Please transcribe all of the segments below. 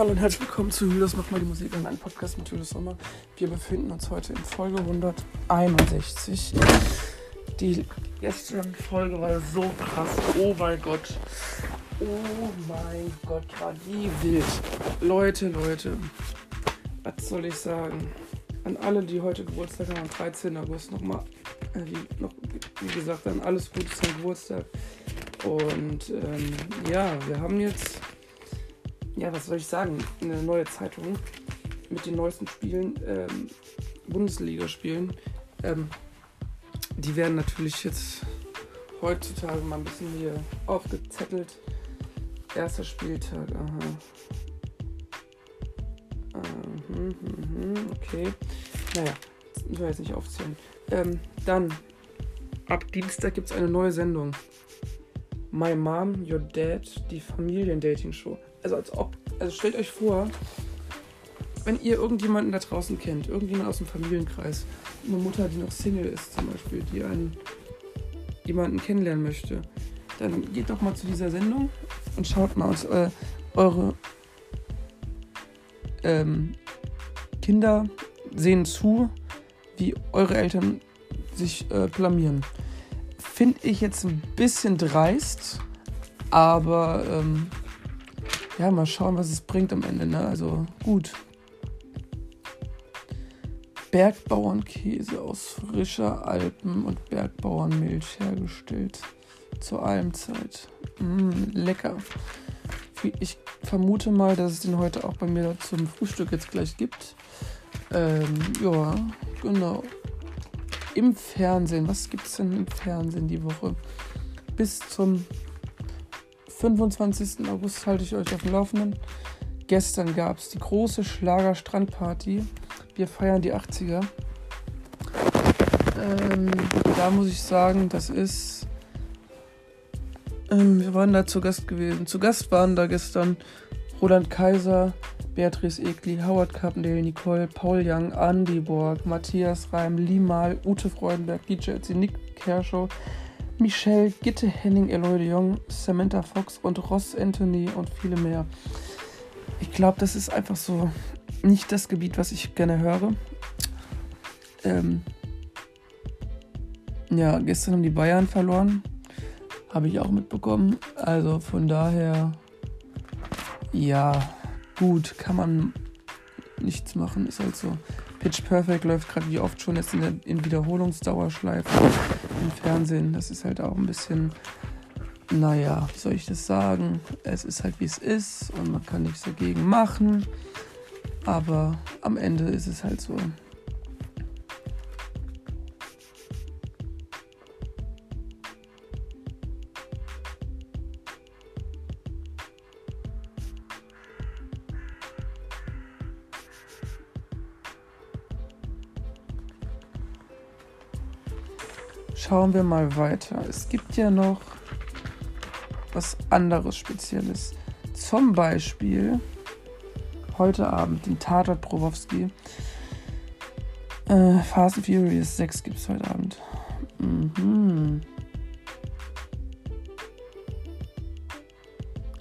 Hallo und herzlich willkommen zu Julius macht mal die Musik an einem Podcast mit Julius Sommer. Wir befinden uns heute in Folge 161. Die gestern Folge war so krass. Oh mein Gott. Oh mein Gott, war die wild. Leute, Leute. Was soll ich sagen? An alle, die heute Geburtstag haben, am 13. August nochmal, äh, wie, noch, wie gesagt, an alles Gute zum Geburtstag. Und ähm, ja, wir haben jetzt ja, was soll ich sagen, eine neue Zeitung mit den neuesten Spielen, ähm, Bundesligaspielen. Ähm, die werden natürlich jetzt heutzutage mal ein bisschen hier aufgezettelt. Erster Spieltag, aha. Mhm, mhm, okay. Naja, ich will jetzt nicht aufzählen. Ähm, dann, ab Dienstag gibt es eine neue Sendung. My Mom, Your Dad, die Familiendating-Show also als ob, also stellt euch vor, wenn ihr irgendjemanden da draußen kennt, irgendjemand aus dem Familienkreis, eine Mutter, die noch Single ist zum Beispiel, die einen jemanden kennenlernen möchte, dann geht doch mal zu dieser Sendung und schaut mal aus äh, eure ähm, Kinder sehen zu, wie eure Eltern sich äh, blamieren. Finde ich jetzt ein bisschen dreist, aber ähm, ja, mal schauen, was es bringt am Ende. Ne? Also gut. Bergbauernkäse aus frischer Alpen- und Bergbauernmilch hergestellt. Zur Almzeit. Mm, lecker. Ich vermute mal, dass es den heute auch bei mir zum Frühstück jetzt gleich gibt. Ähm, ja, genau. Im Fernsehen. Was gibt es denn im Fernsehen die Woche? Bis zum 25. August halte ich euch auf dem Laufenden. Gestern gab es die große Schlager-Strandparty. Wir feiern die 80er. Ähm, da muss ich sagen, das ist. Ähm, wir waren da zu Gast gewesen. Zu Gast waren da gestern Roland Kaiser, Beatrice Egli, Howard Carpendale, Nicole, Paul Young, Andy Borg, Matthias Reim, Limal, Ute Freudenberg, DJ Nick Kerschow, Michelle, Gitte Henning, Eloy de Jong, Samantha Fox und Ross Anthony und viele mehr. Ich glaube, das ist einfach so nicht das Gebiet, was ich gerne höre. Ähm ja, gestern haben die Bayern verloren. Habe ich auch mitbekommen. Also von daher, ja, gut, kann man nichts machen. Ist halt so. Pitch Perfect läuft gerade wie oft schon jetzt in, der, in Wiederholungsdauerschleife im Fernsehen. Das ist halt auch ein bisschen, naja, wie soll ich das sagen? Es ist halt wie es ist und man kann nichts dagegen machen. Aber am Ende ist es halt so. Schauen wir mal weiter. Es gibt ja noch was anderes Spezielles. Zum Beispiel heute Abend den Tatort Probowski. Äh, Fast and Furious 6 gibt es heute Abend. Mhm.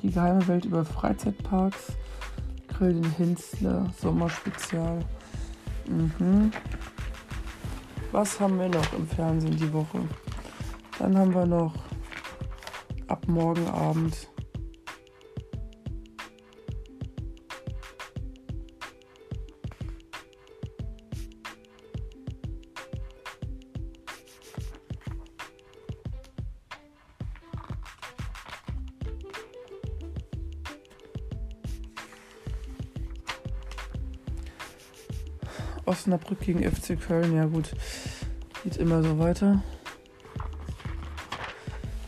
Die geheime Welt über Freizeitparks. Grill den Hinzler, Sommerspezial. Mhm. Was haben wir noch im Fernsehen die Woche? Dann haben wir noch ab morgen Abend Osnabrück gegen FC Köln. Ja gut, geht immer so weiter.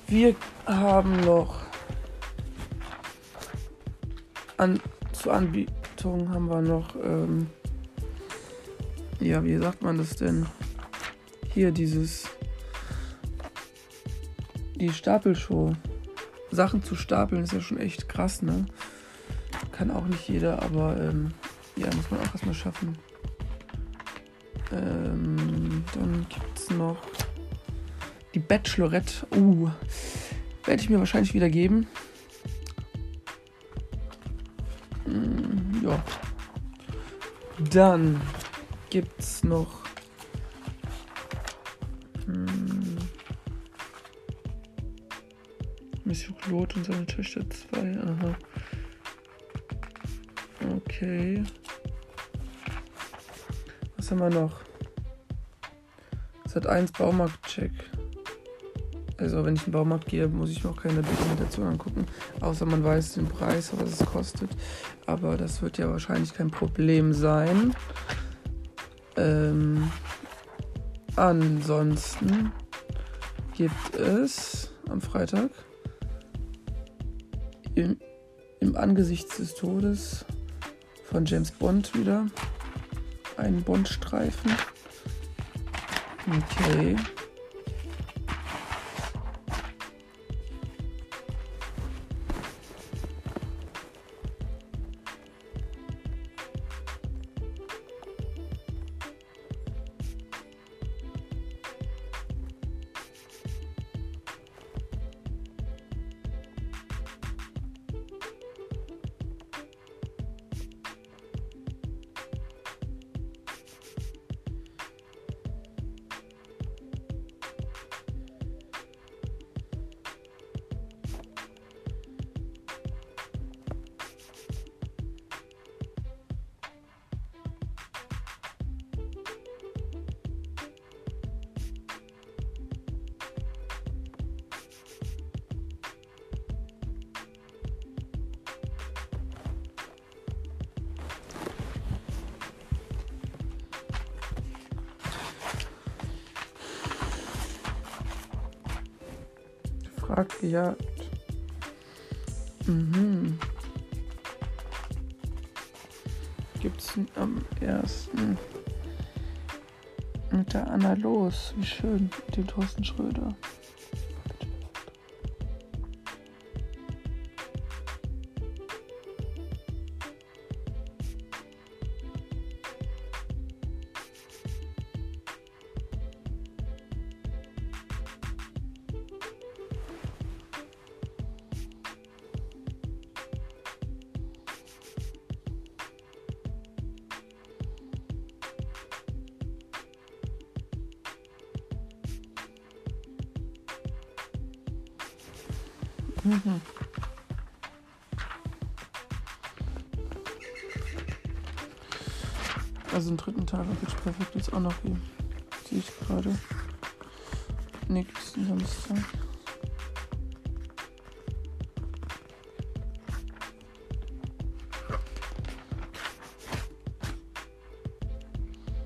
Wir haben noch an, zur Anbietung haben wir noch, ähm, ja, wie sagt man das denn? Hier dieses, die Stapelshow. Sachen zu stapeln ist ja schon echt krass, ne? Kann auch nicht jeder, aber ähm, ja, muss man auch erstmal schaffen. Ähm, dann gibt es noch die Bachelorette. Uh, werde ich mir wahrscheinlich wieder geben. Hm, ja. Dann gibt's noch. Hm, Monsieur Claude und seine Töchter 2. Aha. Okay. Was haben wir noch? Sat 1 Baumarkt-Check. Also wenn ich in den Baumarkt gehe, muss ich mir auch keine Dokumentation angucken, außer man weiß den Preis, was es kostet. Aber das wird ja wahrscheinlich kein Problem sein. Ähm, ansonsten gibt es am Freitag im, im Angesicht des Todes von James Bond wieder einen Bond-Streifen. Okay. Frag gejagt. Mhm. Gibt's am ersten mit der Anna los? Wie schön, mit dem Thorsten Schröder. Mhm. Also im dritten Tag auf Pitch Perfect ist auch noch hier. Sehe ich gerade. Nächsten Samstag.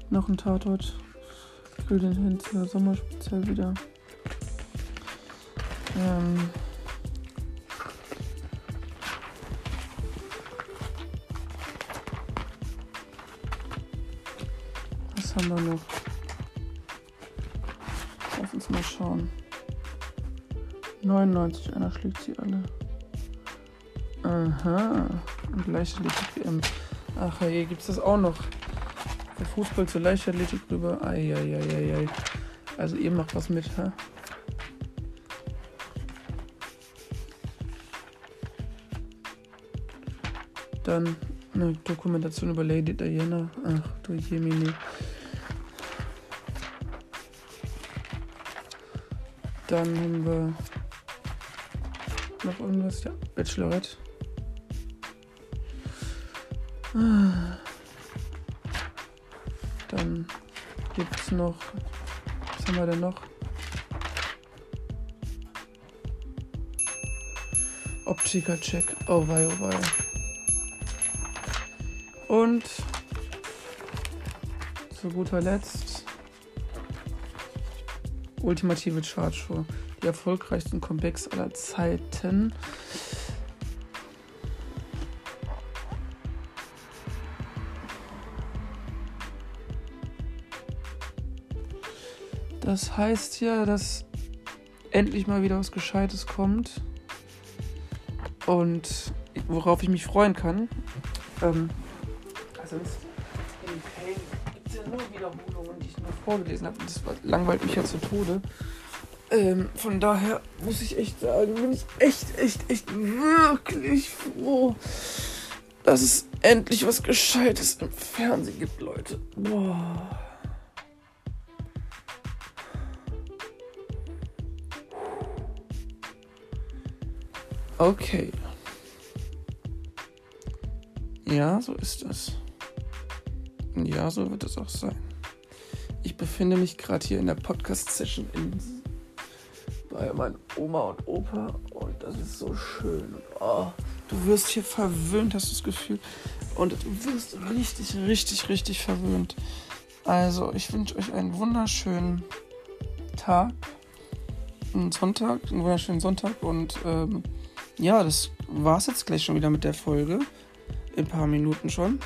Noch ein Tatort für den Hinzer Sommerspezial wieder. Ähm haben wir noch? Lass uns mal schauen. 99, einer schlägt sie alle. Aha. Und Leichtathletik WM. Ach hey, gibt's das auch noch? Für Fußball zur Leichtathletik rüber. Eieieiei. Also ihr macht was mit, hä? Dann eine Dokumentation über Lady Diana. Ach du Jemini. Dann haben wir noch irgendwas. Ja, Bachelorette. Dann gibt es noch. Was haben wir denn noch? Optiker-Check. Oh wei, oh wei. Und zu guter Letzt ultimative Chartshow. Die erfolgreichsten Comebacks aller Zeiten. Das heißt ja, dass endlich mal wieder was Gescheites kommt. Und worauf ich mich freuen kann. Ähm, sonst vorgelesen habe. Das langweilt mich ja zu Tode. Ähm, von daher muss ich echt sagen, bin ich echt, echt, echt wirklich froh, dass es endlich was Gescheites im Fernsehen gibt, Leute. Boah. Okay. Ja, so ist es. Ja, so wird es auch sein. Ich befinde mich gerade hier in der Podcast-Session bei meinen Oma und Opa und das ist so schön. Oh, du wirst hier verwöhnt, hast du das Gefühl. Und du wirst richtig, richtig, richtig verwöhnt. Also, ich wünsche euch einen wunderschönen Tag, einen Sonntag, einen wunderschönen Sonntag und ähm, ja, das war es jetzt gleich schon wieder mit der Folge. In ein paar Minuten schon.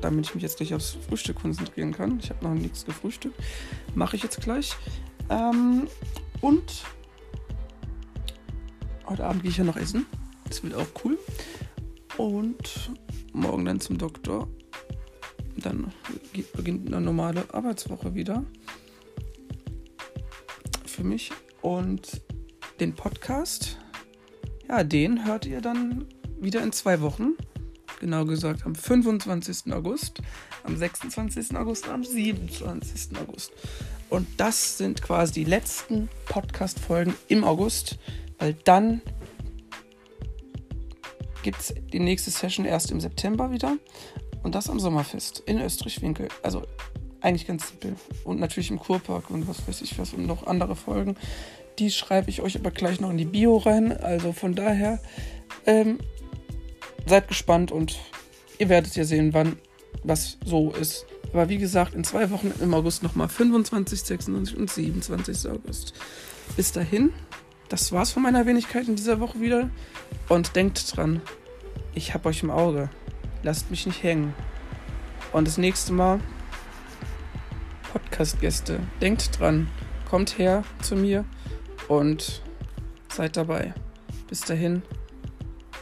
Damit ich mich jetzt gleich aufs Frühstück konzentrieren kann. Ich habe noch nichts gefrühstückt. Mache ich jetzt gleich. Ähm, und heute Abend gehe ich ja noch essen. Das wird auch cool. Und morgen dann zum Doktor. Dann beginnt eine normale Arbeitswoche wieder. Für mich. Und den Podcast ja, den hört ihr dann wieder in zwei Wochen. Genau gesagt am 25. August, am 26. August und am 27. August. Und das sind quasi die letzten Podcast-Folgen im August, weil dann gibt es die nächste Session erst im September wieder. Und das am Sommerfest in Österreich-Winkel. Also eigentlich ganz simpel. Und natürlich im Kurpark und was weiß ich was und noch andere Folgen. Die schreibe ich euch aber gleich noch in die Bio rein. Also von daher ähm, seid gespannt und ihr werdet ja sehen, wann was so ist. Aber wie gesagt, in zwei Wochen im August nochmal 25, 26 und 27. August. Bis dahin, das war's von meiner Wenigkeit in dieser Woche wieder. Und denkt dran, ich hab euch im Auge. Lasst mich nicht hängen. Und das nächste Mal Podcast-Gäste. Denkt dran, kommt her zu mir und seid dabei. Bis dahin,